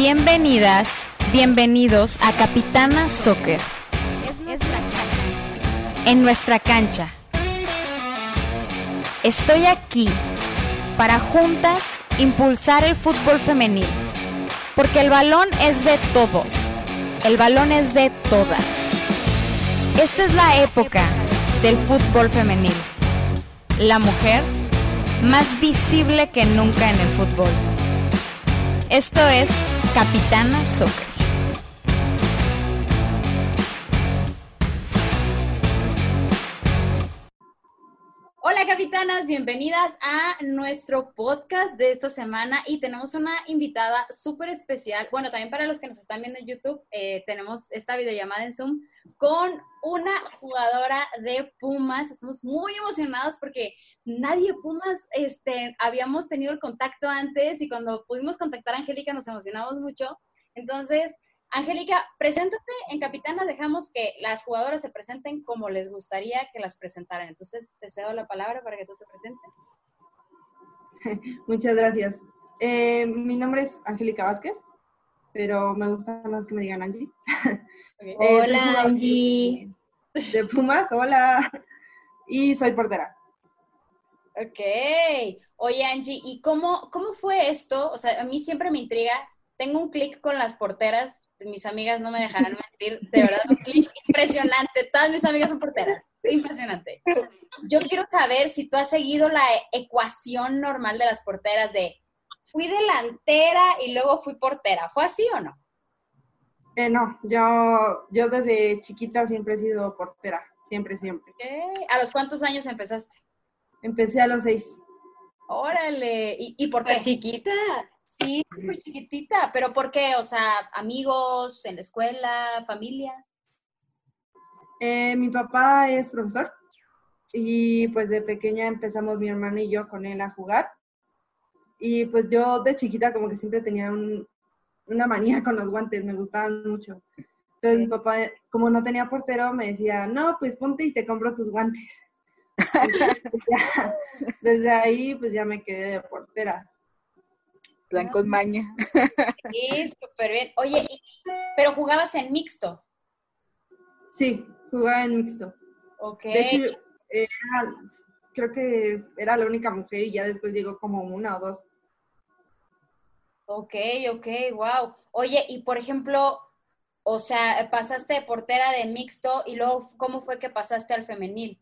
Bienvenidas, bienvenidos a Capitana Soccer. En nuestra cancha. Estoy aquí para juntas impulsar el fútbol femenil. Porque el balón es de todos. El balón es de todas. Esta es la época del fútbol femenil. La mujer más visible que nunca en el fútbol. Esto es Capitana Soccer. Hola capitanas, bienvenidas a nuestro podcast de esta semana y tenemos una invitada súper especial. Bueno, también para los que nos están viendo en YouTube, eh, tenemos esta videollamada en Zoom con una jugadora de Pumas. Estamos muy emocionados porque nadie Pumas este, habíamos tenido el contacto antes y cuando pudimos contactar a Angélica nos emocionamos mucho. Entonces, Angélica, preséntate en Capitana, dejamos que las jugadoras se presenten como les gustaría que las presentaran. Entonces, te cedo la palabra para que tú te presentes. Muchas gracias. Eh, mi nombre es Angélica Vázquez, pero me gusta más que me digan Angie. Eh, hola, Angie. De Pumas, hola. Y soy portera. Ok. Oye, Angie, ¿y cómo, cómo fue esto? O sea, a mí siempre me intriga. Tengo un clic con las porteras. Mis amigas no me dejarán mentir. De verdad, un clic impresionante. Todas mis amigas son porteras. Impresionante. Yo quiero saber si tú has seguido la ecuación normal de las porteras de fui delantera y luego fui portera. ¿Fue así o no? Eh, no, yo, yo desde chiquita siempre he sido portera. Siempre, siempre. ¿A los cuántos años empezaste? Empecé a los seis. Órale, ¿y, por qué? chiquita? Sí, súper chiquitita, pero ¿por qué? O sea, amigos, en la escuela, familia. Eh, mi papá es profesor y pues de pequeña empezamos mi hermana y yo con él a jugar. Y pues yo de chiquita como que siempre tenía una manía con los guantes, me gustaban mucho. Entonces mi papá, como no tenía portero, me decía, no, pues ponte y te compro tus guantes. Desde ahí, pues ya me quedé de portera. Plan con maña. Sí, súper bien. Oye, ¿pero jugabas en mixto? Sí, jugaba en mixto. Ok. De hecho, creo que era la única mujer y ya después llegó como una o dos. Ok, ok, wow. Oye, y por ejemplo, o sea, pasaste de portera de mixto y luego, ¿cómo fue que pasaste al femenil?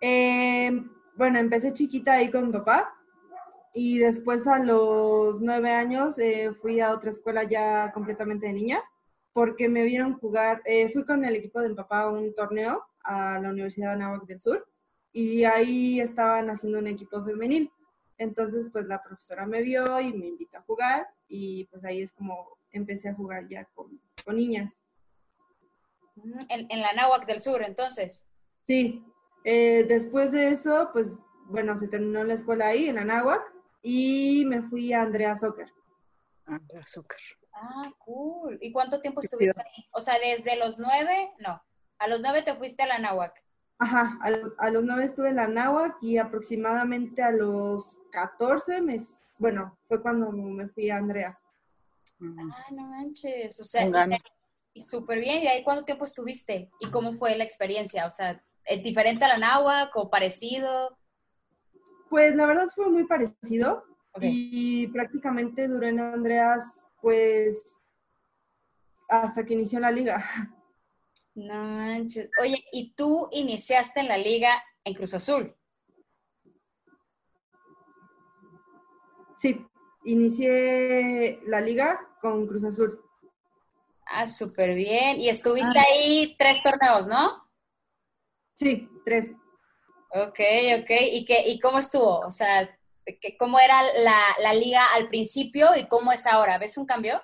Eh, bueno, empecé chiquita ahí con mi papá y después a los nueve años eh, fui a otra escuela ya completamente de niñas porque me vieron jugar, eh, fui con el equipo del papá a un torneo a la Universidad de Anáhuac del Sur y ahí estaban haciendo un equipo femenil. Entonces, pues la profesora me vio y me invitó a jugar y pues ahí es como empecé a jugar ya con, con niñas. En, en la Anáhuac del Sur, entonces. Sí, eh, después de eso, pues bueno, se terminó la escuela ahí en Anáhuac y me fui a Andrea Soccer. Andrea Soccer. Ah, cool. ¿Y cuánto tiempo estuviste ahí? O sea, desde los nueve, no, a los nueve te fuiste a la Anáhuac. Ajá, a, los nueve estuve en la Anáhuac y aproximadamente a los catorce bueno, fue cuando me fui a Andreas. Ah, no manches, o sea, y, y súper bien. ¿Y ahí cuánto tiempo estuviste? ¿Y cómo fue la experiencia? O sea, ¿Es diferente a la náhuatl o parecido? Pues la verdad fue muy parecido y prácticamente duré en Andreas pues hasta que inició la liga. No Oye, ¿y tú iniciaste en la liga en Cruz Azul? Sí, inicié la liga con Cruz Azul. Ah, súper bien. Y estuviste ah. ahí tres torneos, ¿no? Sí, tres. Ok, ok. ¿Y, qué, y cómo estuvo? O sea, ¿cómo era la, liga al principio y cómo es ahora? ¿Ves un cambio?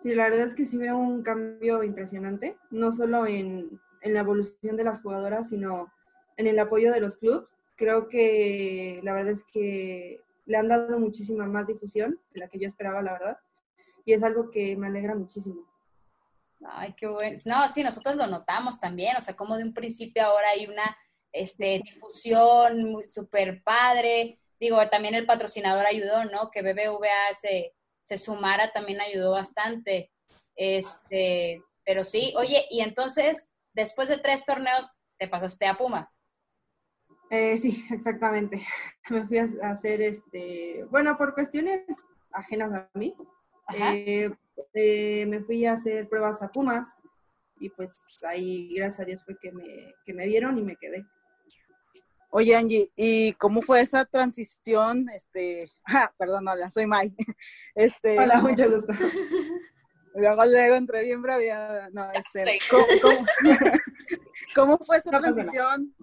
Sí, la verdad es que sí veo un cambio impresionante, no solo en, la evolución de las jugadoras, sino en el apoyo de los clubes. Creo que la verdad es que le han dado muchísima más difusión de la que yo esperaba, la verdad, y es algo que me alegra muchísimo. Ay, qué bueno. No, sí, nosotros lo notamos también, o sea, como de un principio ahora hay una este, difusión súper padre. Digo, también el patrocinador ayudó, ¿no? Que BBVA se, se sumara también ayudó bastante. Este, pero sí, oye, y entonces, después de tres torneos, te pasaste a Pumas. Eh, sí, exactamente. Me fui a hacer, este, bueno, por cuestiones ajenas a mí, eh, eh, me fui a hacer pruebas a Pumas y pues ahí, gracias a Dios, fue que me, que me vieron y me quedé. Oye, Angie, ¿y cómo fue esa transición? Este, ah, perdón, hola, soy Mai. Este, hola, mucho gusto. Luego, luego entré bien bravia. No, este, ¿cómo, fue esa transición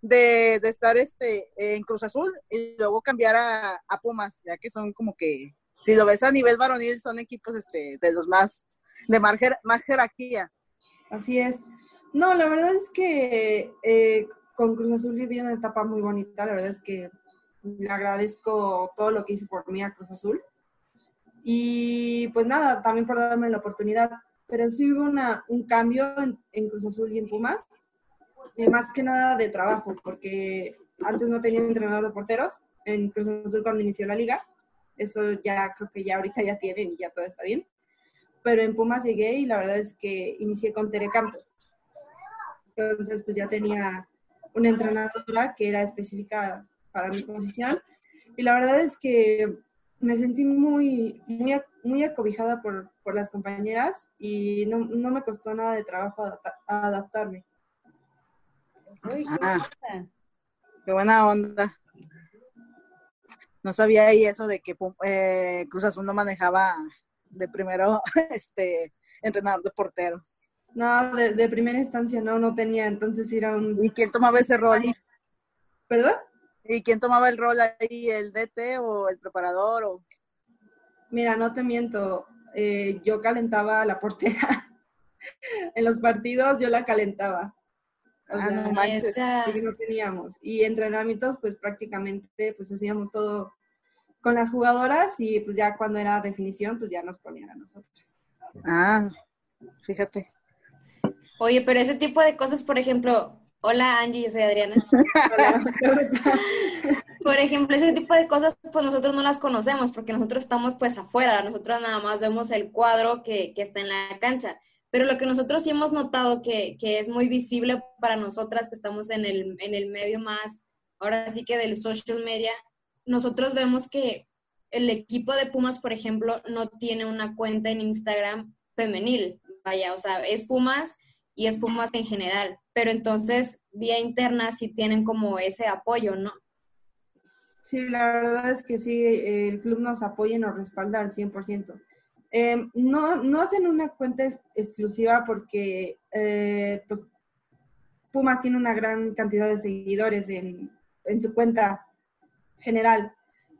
de, de, estar este, en Cruz Azul y luego cambiar a, a, Pumas? Ya que son como que, si lo ves a nivel varonil, son equipos este, de los más, de más, más jerarquía. Así es. No, la verdad es que eh, con Cruz Azul viví una etapa muy bonita. La verdad es que le agradezco todo lo que hice por mí a Cruz Azul. Y pues nada, también por darme la oportunidad. Pero sí hubo una, un cambio en, Cruz Azul y en Pumas, y más que nada de trabajo, porque antes no tenía entrenador de porteros en Cruz Azul cuando inició la liga. Eso ya creo que ya ahorita ya tienen y ya todo está bien. Pero en Pumas llegué y la verdad es que inicié con Tere Campos. Entonces pues ya tenía una entrenadora que era específica para mi posición. Y la verdad es que me sentí muy, muy, muy acobijada por, por las compañeras y no, no, me costó nada de trabajo adaptarme. Ah, qué buena onda. No sabía ahí eso de que eh, Cruz Azul no manejaba de primero este entrenador de porteros. No, de, primera instancia no, no tenía, entonces era un... ¿Y quién tomaba ese rol? ¿Perdón? ¿Y quién tomaba el rol ahí, el DT o el preparador? O... Mira, no te miento, eh, yo calentaba la portera. en los partidos yo la calentaba. Ah, no manches. no teníamos. Y entrenamientos, pues prácticamente, pues hacíamos todo con las jugadoras y pues ya cuando era definición, pues ya nos ponían a nosotros. Ah, fíjate. Oye, pero ese tipo de cosas, por ejemplo, hola Angie, yo soy Adriana. Hola, por ejemplo, ese tipo de cosas, pues nosotros no las conocemos porque nosotros estamos pues afuera, nosotros nada más vemos el cuadro que, que está en la cancha. Pero lo que nosotros sí hemos notado que, que, es muy visible para nosotras que estamos en el, en el medio más, ahora sí que del social media, nosotros vemos que el equipo de Pumas, por ejemplo, no tiene una cuenta en Instagram femenil. Vaya, o sea, es Pumas y es Pumas en general, pero entonces vía interna sí tienen como ese apoyo, ¿no? Sí, la verdad es que sí, el club nos apoya y nos respalda al 100%. Eh, no, no hacen una cuenta exclusiva porque eh, pues, Pumas tiene una gran cantidad de seguidores en, en su cuenta general.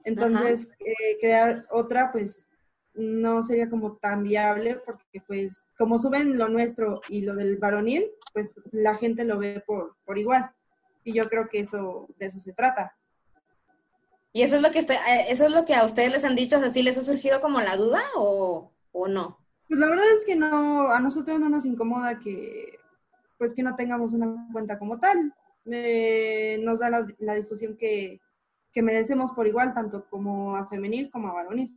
Entonces, eh, crear otra, pues no sería como tan viable porque pues como suben lo nuestro y lo del varonil, pues la gente lo ve por, por igual. Y yo creo que eso de eso se trata. ¿Y eso es lo que eh, eso es lo que a ustedes les han dicho? O sea, ¿sí les ha surgido como la duda o, o no? Pues la verdad es que no, a nosotros no nos incomoda que pues que no tengamos una cuenta como tal. nos da la, la difusión que, que merecemos por igual, tanto como a femenil como a varonil.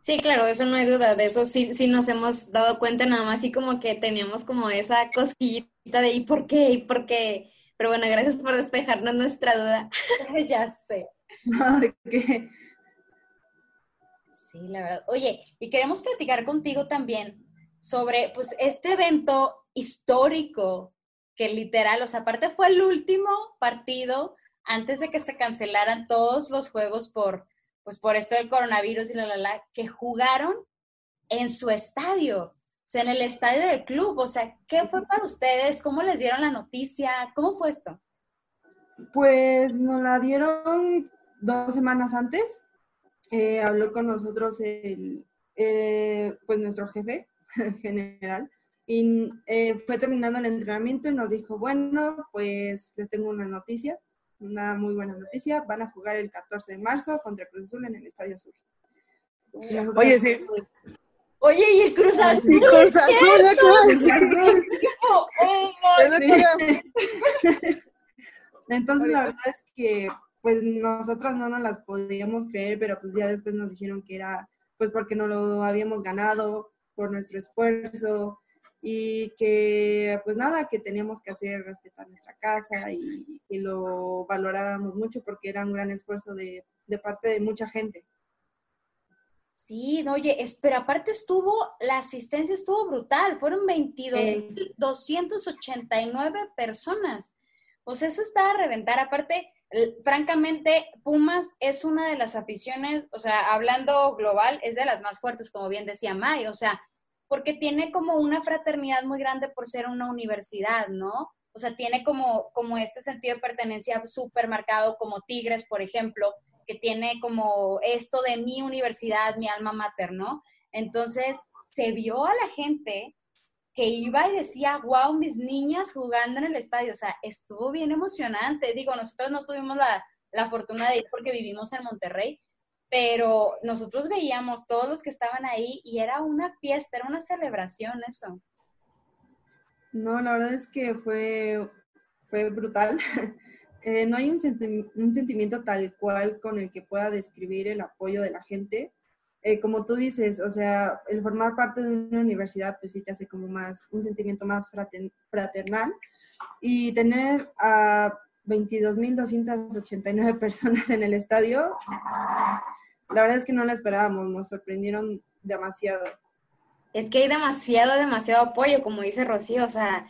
Sí, claro, de eso no hay duda, de eso sí, sí nos hemos dado cuenta, nada más así como que teníamos como esa cosquillita de ¿y por qué? ¿y por qué? Pero bueno, gracias por despejarnos nuestra duda. ya sé. ¿Qué? Sí, la verdad. Oye, y queremos platicar contigo también sobre pues este evento histórico que literal, o sea, aparte fue el último partido antes de que se cancelaran todos los juegos por pues por esto del coronavirus y la, la, la, que jugaron en su estadio, o sea, en el estadio del club. O sea, ¿qué fue para ustedes? ¿Cómo les dieron la noticia? ¿Cómo fue esto? Pues nos la dieron dos semanas antes. Eh, habló con nosotros el, eh, pues nuestro jefe general y eh, fue terminando el entrenamiento y nos dijo, bueno, pues les tengo una noticia una muy buena noticia, van a jugar el 14 de marzo contra Cruz Azul en el Estadio Azul. Oye, sí. Oye, ¿y el Cruz Azul? Sí, Cruz Azul, Cruz Azul. Entonces, la verdad es que, pues, nosotros no nos las podíamos creer, pero pues ya después nos dijeron que era pues porque no lo habíamos ganado por nuestro esfuerzo y que pues nada, que teníamos que hacer respetar nuestra casa y que lo valoráramos mucho porque era un gran esfuerzo de, de parte de mucha gente. Sí, oye, pero aparte estuvo, la asistencia estuvo brutal, fueron 22.289 personas. O sea, eso está a reventar. Aparte, francamente, Pumas es una de las aficiones, o sea, hablando global, es de las más fuertes, como bien decía May, o sea, porque tiene como una fraternidad muy grande por ser una universidad, ¿no? O sea, tiene como, como este sentido de pertenencia súper marcado, como Tigres, por ejemplo, que tiene como esto de mi universidad, mi alma mater, ¿no? Entonces, se vio a la gente que iba y decía, wow, mis niñas jugando en el estadio, o sea, estuvo bien emocionante. Digo, nosotros no tuvimos la, la fortuna de ir porque vivimos en Monterrey, pero nosotros veíamos todos los que estaban ahí y era una fiesta, era una celebración eso. No, la verdad es que fue, fue brutal. Eh, no hay un, un, sentimiento tal cual con el que pueda describir el apoyo de la gente. Eh, como tú dices, o sea, el formar parte de una universidad, pues sí te hace como más, un sentimiento más fraternal. Y tener a 22.289 personas en el estadio, la verdad es que no lo esperábamos, nos sorprendieron demasiado. Es que hay demasiado, demasiado apoyo, como dice Rocío, o sea,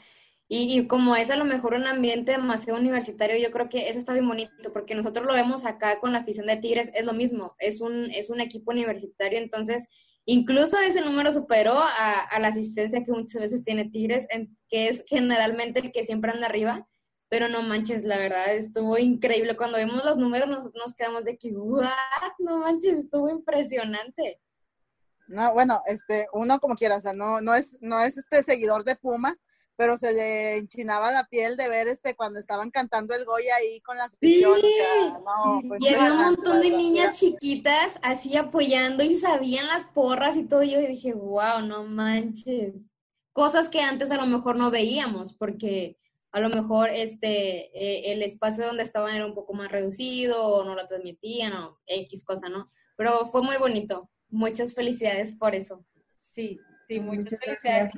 y, como es a lo mejor un ambiente demasiado universitario, yo creo que eso está bien bonito, porque nosotros lo vemos acá con la afición de Tigres, es lo mismo, es un, es un equipo universitario, entonces incluso ese número superó a, la asistencia que muchas veces tiene Tigres, que es generalmente el que siempre anda arriba, pero no manches, la verdad estuvo increíble. Cuando vemos los números nos, nos quedamos de que, ¿what? No manches, estuvo impresionante. No, bueno, este, uno como quiera, o sea, no, no es, no es este seguidor de Puma, pero se le enchinaba la piel de ver este cuando estaban cantando el Goya ahí con la sí. y había un montón de niñas chiquitas así apoyando y sabían las porras y todo. Y yo dije, wow, no manches. Cosas que antes a lo mejor no veíamos, porque a lo mejor este eh, el espacio donde estaban era un poco más reducido o no lo transmitían o X cosa, ¿no? Pero fue muy bonito. Muchas felicidades por eso. Sí, sí, muchas, felicidades.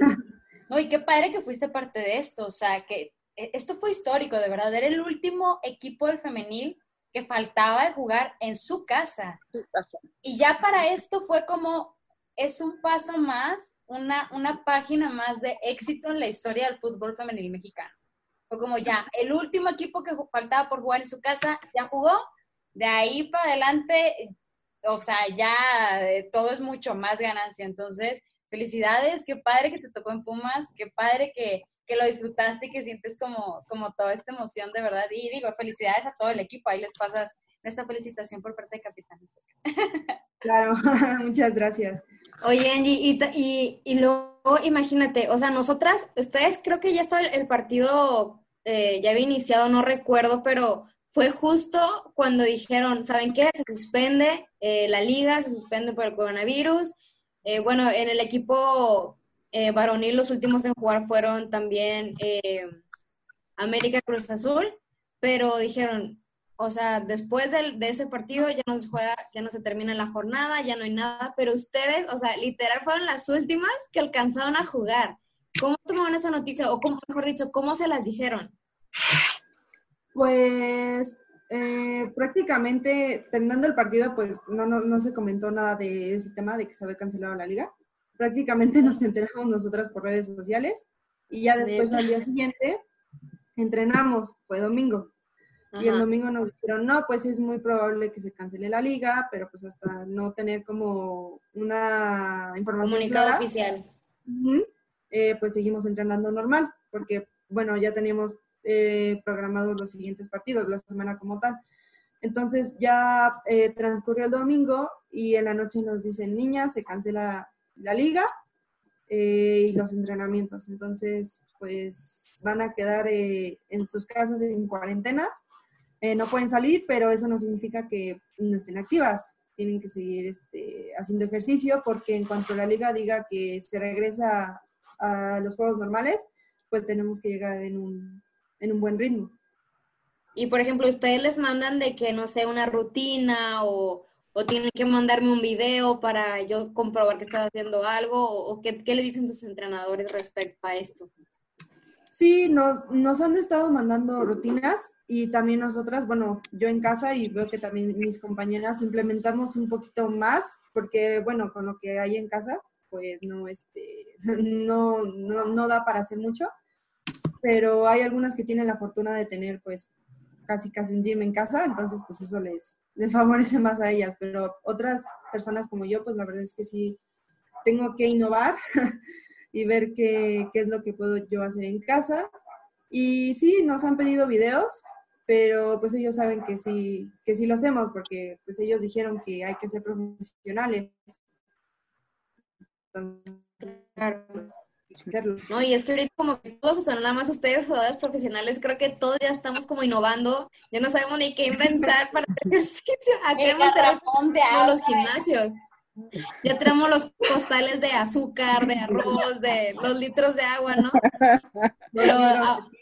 No, y qué padre que fuiste parte de esto, o sea, que e, esto fue histórico, de verdad, era el último equipo del femenil que faltaba de jugar en su casa. Y ya para esto fue como, es un paso más, una, una página más de éxito en la historia del fútbol femenil mexicano. Fue como ya, el último equipo que faltaba por jugar en su casa ya jugó, de ahí para adelante, o sea, ya eh, todo es mucho más ganancia. Entonces, felicidades, qué padre que te tocó en Pumas, qué padre que, que, lo disfrutaste y que sientes como, como toda esta emoción de verdad. Y digo, felicidades a todo el equipo, ahí les pasas nuestra felicitación por parte de Capitán. Claro, muchas gracias. Oye, Angie, y, y, y, luego imagínate, o sea, nosotras, ustedes creo que ya estaba el, partido, eh, ya había iniciado, no recuerdo, pero fue justo cuando dijeron, ¿saben qué? Se suspende eh, la liga, se suspende por el coronavirus, eh, bueno, en el equipo eh, varonil los últimos en jugar fueron también eh, América Cruz Azul, pero dijeron, o sea, después de, ese partido ya no se juega, ya no se termina la jornada, ya no hay nada, pero ustedes, o sea, literal fueron las últimas que alcanzaron a jugar. ¿Cómo tomaron esa noticia? O mejor dicho, ¿cómo se las dijeron? Pues eh, prácticamente terminando el partido, pues no, no, no, se comentó nada de ese tema de que se había cancelado la liga. Prácticamente nos enteramos nosotras por redes sociales y ya después al día siguiente entrenamos, fue domingo. Y el domingo nos dijeron, no, pues es muy probable que se cancele la liga, pero pues hasta no tener como una información. Comunicado oficial. Eh, pues seguimos entrenando normal, porque bueno, ya teníamos eh, programados los siguientes partidos, la semana como tal. Entonces ya eh, transcurrió el domingo y en la noche nos dicen, niñas, se cancela la liga eh, y los entrenamientos. Entonces, pues van a quedar en sus casas en cuarentena. no pueden salir, pero eso no significa que no estén activas. Tienen que seguir este, haciendo ejercicio porque en cuanto la liga diga que se regresa a los juegos normales, pues tenemos que llegar en un en un buen ritmo. Y por ejemplo, ustedes les mandan de que, no sé, una rutina o, o tienen que mandarme un video para yo comprobar que estás haciendo algo, o, qué, qué, le dicen sus entrenadores respecto a esto. Sí, nos, nos han estado mandando rutinas y también nosotras, bueno, yo en casa y veo que también mis compañeras implementamos un poquito más, porque bueno, con lo que hay en casa, pues no, este, no, no, no da para hacer mucho, pero hay algunas que tienen la fortuna de tener pues casi casi un gym en casa, entonces pues eso les, les favorece más a ellas, pero otras personas como yo, pues la verdad es que sí tengo que innovar y ver qué, qué es lo que puedo yo hacer en casa. Y sí, nos han pedido videos, pero pues ellos saben que sí, que sí lo hacemos, porque pues ellos dijeron que hay que ser profesionales. Entonces, no, y es que ahorita como que todos, son nada más ustedes, jugadores profesionales, creo que todos ya estamos como innovando, ya no sabemos ni qué inventar para hacer ejercicio. Aquí en Monterrey los gimnasios. Ya tenemos los costales de azúcar, de arroz, de los litros de agua, ¿no? Pero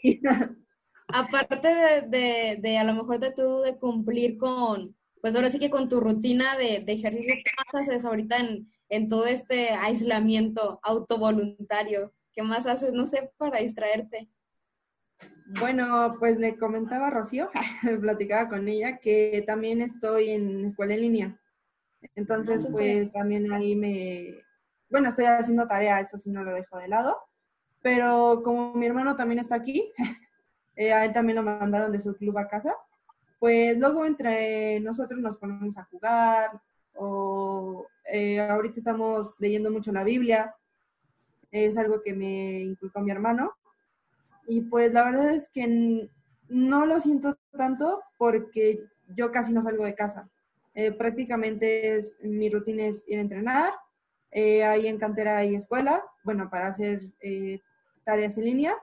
aparte de, de, a lo mejor de tú de cumplir con, pues ahora sí que con tu rutina de, de ejercicios, ¿qué más haces ahorita en, en todo este aislamiento autovoluntario? ¿Qué más haces, no sé, para distraerte? Bueno, pues le comentaba a Rocío, platicaba con ella, que también estoy en escuela en línea. Entonces, ah, pues también ahí me, bueno, estoy haciendo tarea, eso sí no lo dejo de lado, pero como mi hermano también está aquí, eh, a él también lo mandaron de su club a casa, pues luego entre nosotros nos ponemos a jugar o eh, ahorita estamos leyendo mucho la Biblia, es algo que me inculcó mi hermano. Y pues la verdad es que no lo siento tanto porque yo casi no salgo de casa. Eh, prácticamente es, mi rutina es ir a entrenar, eh, ahí en cantera hay escuela, bueno, para hacer tareas en línea,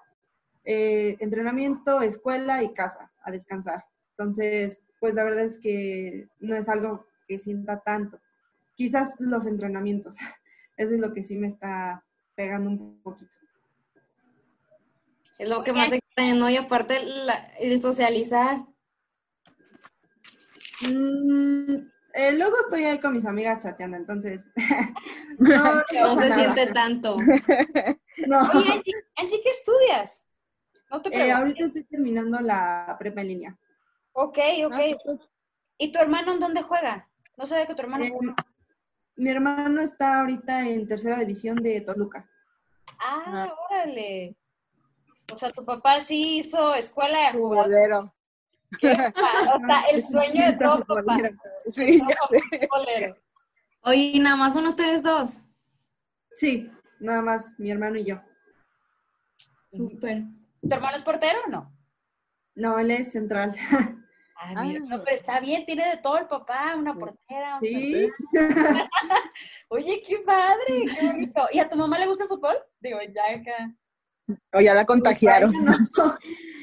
entrenamiento, escuela y casa, a descansar. Entonces, pues la verdad es que no es algo que sienta tanto quizás los entrenamientos. Eso es lo que sí me está pegando un poquito. Es lo que más extraña, ¿no? Y aparte el socializar. Mm, eh, luego estoy ahí con mis amigas chateando, entonces no, se siente tanto. no. Oye, Angie, ¿qué estudias? No te eh, ahorita estoy terminando la prepa en línea. Ok, ok. Ah, ¿Y tu hermano en dónde juega? No sabía que tu hermano eh, mi hermano está ahorita en tercera división de Toluca. Ah, órale. O sea, tu papá sí hizo escuela de jugador. O sea, el sueño de todo papá. Sí, ya sé. Oye, ¿nada más son ustedes dos? Sí, nada más, mi hermano y yo. Súper. ¿Tu hermano es portero o no? No, él es central. Ah, no, pero está bien, tiene de todo el papá, una portera. sí. Oye, qué padre, qué bonito. ¿Y a tu mamá le gusta el fútbol? Digo, ya acá. O ya la contagiaron.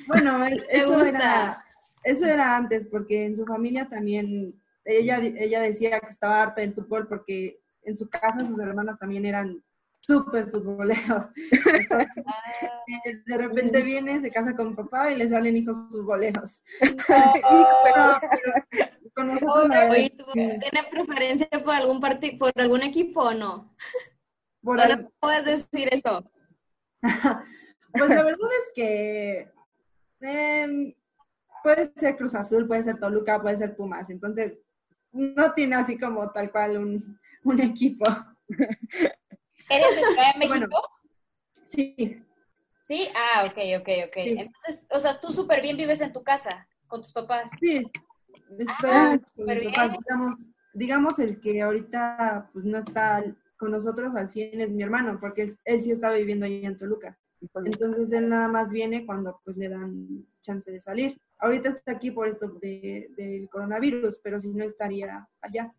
Bueno, eso era, eso era antes, porque en su familia también, ella, ella decía que estaba harta del fútbol porque en su casa sus hermanos también eran súper futboleros. de repente viene, se casa con papá y le salen hijos futboleros. ¿tiene preferencia por algún por algún equipo o no? Por no puedes decir eso? pues la verdad es que em, puede ser Cruz Azul, puede ser Toluca, puede ser Pumas, entonces no tiene así como tal cual un, un equipo. ¿Eres de Ciudad de México? sí. ¿Sí? Ah, ok, ok, ok. Entonces, o sea, tú súper bien vives en tu casa con tus papás. Sí, estoy ah, con mis papás. Digamos, digamos, el que ahorita pues, no está con nosotros al 100 es mi hermano, porque él, sí estaba viviendo ahí en Toluca. Entonces él nada más viene cuando pues le dan chance de salir. Ahorita está aquí por esto de, del coronavirus, pero si no estaría allá.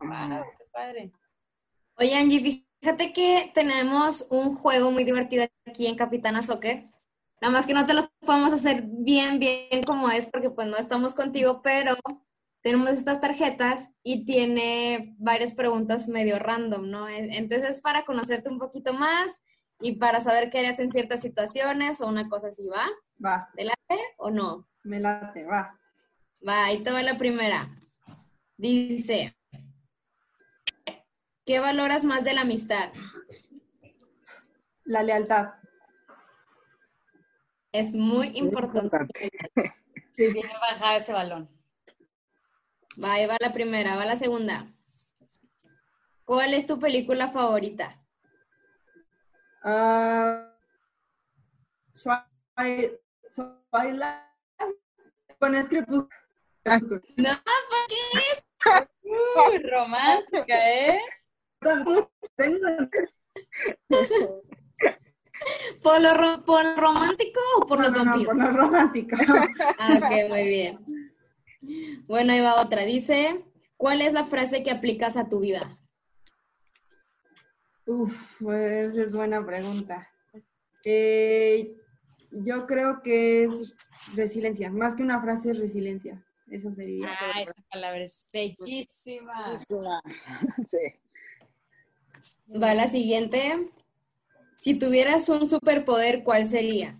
Ah, qué padre. Oye, Angie, Fíjate que tenemos un juego muy divertido aquí en Capitana Soccer. Nada más que no te lo podemos hacer bien, bien como es, porque pues no estamos contigo, pero tenemos estas tarjetas y tiene varias preguntas medio random, ¿no? Entonces es para conocerte un poquito más y para saber qué harías en ciertas situaciones o una cosa así, ¿va? Va. ¿Te late o no? Me late, va. Va, ahí te va la primera. Dice, ¿qué valoras más de la amistad? La lealtad. Es muy importante. Sí, bien bajar ese balón. Va, ahí va la primera, va la segunda. ¿Cuál es tu película favorita? Ah, Twilight. Bueno, es crepúsculo. No, ¿por qué? Uy, romántica, ¿eh? ¿Por lo, ro- por lo romántico o por los no, no, no, vampiros? por lo romántico. Ah, ok, muy bien. Bueno, ahí va otra. Dice, ¿cuál es la frase que aplicas a tu vida? Uf, pues es buena pregunta. Eh, yo creo que es resiliencia, más que una frase es resiliencia. Eso sería. Ay, esa palabra es bellísima. Sí. Va la siguiente. Si tuvieras un superpoder, ¿cuál sería?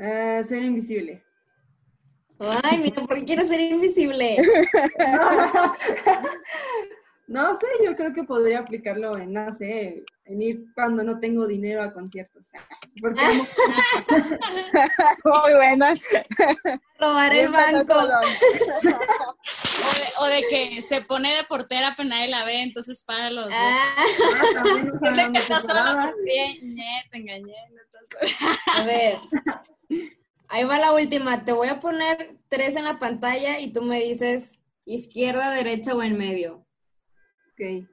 Eh, ser invisible. Ay, mira, ¿por qué quieres ser invisible? No sé, yo creo que podría aplicarlo en, no sé, en ir cuando no tengo dinero a conciertos. Porque Muy buena. Robar el banco. O de, o de que se pone de portera, pero nadie la ve, entonces para los dos. Ah, Ah, no que te engañé. a ver. Ahí va la última. Te voy a poner tres en la pantalla y tú me dices izquierda, derecha o en medio. Ok.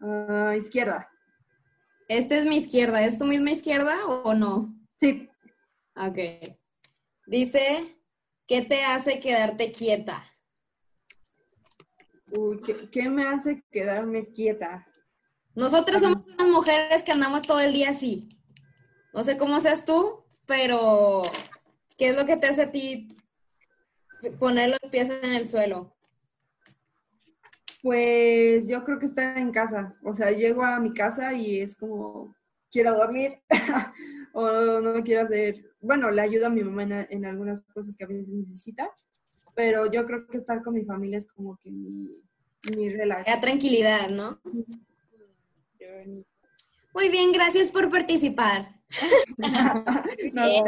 Ah, izquierda. Esta es mi izquierda. ¿Es tu misma izquierda o no? Sí. Ok. Dice, ¿qué te hace quedarte quieta? Uy, ¿qué, qué me hace quedarme quieta? Nosotras somos unas mujeres que andamos todo el día así. No sé cómo seas tú, pero ¿qué es lo que te hace a ti poner los pies en el suelo? Pues yo creo que estar en casa. O sea, llego a mi casa y es como, quiero dormir o no quiero hacer, bueno, le ayudo a mi mamá en, en algunas cosas que a veces necesita, pero yo creo que estar con mi familia es como que mi, mi relax. Da tranquilidad, ¿no? Muy bien, gracias por participar. No.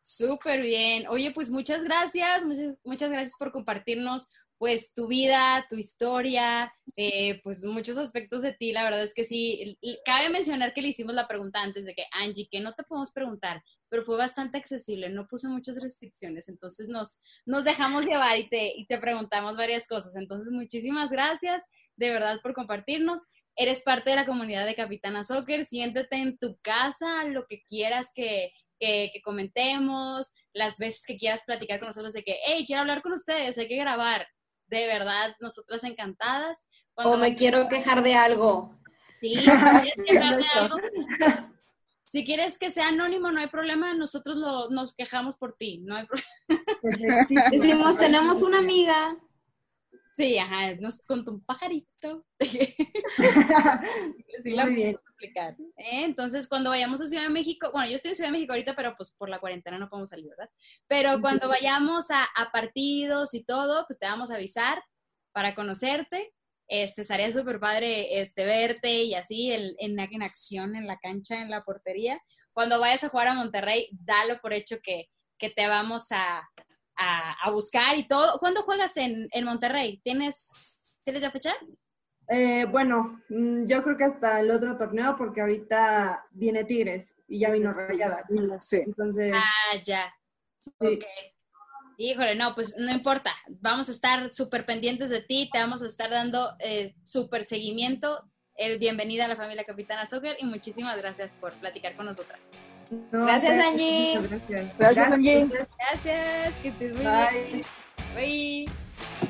Súper bien. Oye, pues muchas gracias, muchas, muchas gracias por compartirnos pues tu vida, tu historia, eh, pues muchos aspectos de ti. La verdad es que sí, y cabe mencionar que le hicimos la pregunta antes de que, Angie, que no te podemos preguntar, pero fue bastante accesible, no puso muchas restricciones, entonces nos, nos dejamos llevar y te, y te preguntamos varias cosas. Entonces, muchísimas gracias de verdad por compartirnos. Eres parte de la comunidad de Capitana Soccer, siéntete en tu casa, lo que quieras que, que, que, comentemos, las veces que quieras platicar con nosotros de que, hey, quiero hablar con ustedes, hay que grabar. De verdad, nosotras encantadas. Cuando o me quiero quejar de algo. Sí, quieres quejar de algo. Si quieres que sea anónimo, no hay problema, nosotros lo, nos quejamos por ti, no hay problema. Decimos, tenemos una amiga. Sí, ajá, nos contó un pajarito. sí, la bien. explicar. ¿eh? Entonces, cuando vayamos a Ciudad de México, bueno, yo estoy en Ciudad de México ahorita, pero pues por la cuarentena no podemos salir, ¿verdad? Pero cuando sí. vayamos a, a, partidos y todo, pues te vamos a avisar para conocerte. Este, estaría súper padre este, verte y así en, en, en, acción, en la cancha, en la portería. Cuando vayas a jugar a Monterrey, dalo por hecho que, que te vamos a, a, a, buscar y todo. ¿Cuándo juegas en, en Monterrey? ¿Tienes, ¿tienes ya fecha? Eh, bueno, mm, yo creo que hasta el otro torneo, porque ahorita viene Tigres y ya vino Rayada. Sí. Entonces. Ah, ya. Sí. Ok. Híjole, no, pues no importa. Vamos a estar súper pendientes de ti, te vamos a estar dando eh, súper seguimiento. El bienvenida a la familia Capitana Soccer y muchísimas gracias por platicar con nosotras. No, gracias, Angie. Gracias. gracias. Gracias, Angie. Gracias, que te Bye. bien. Bye.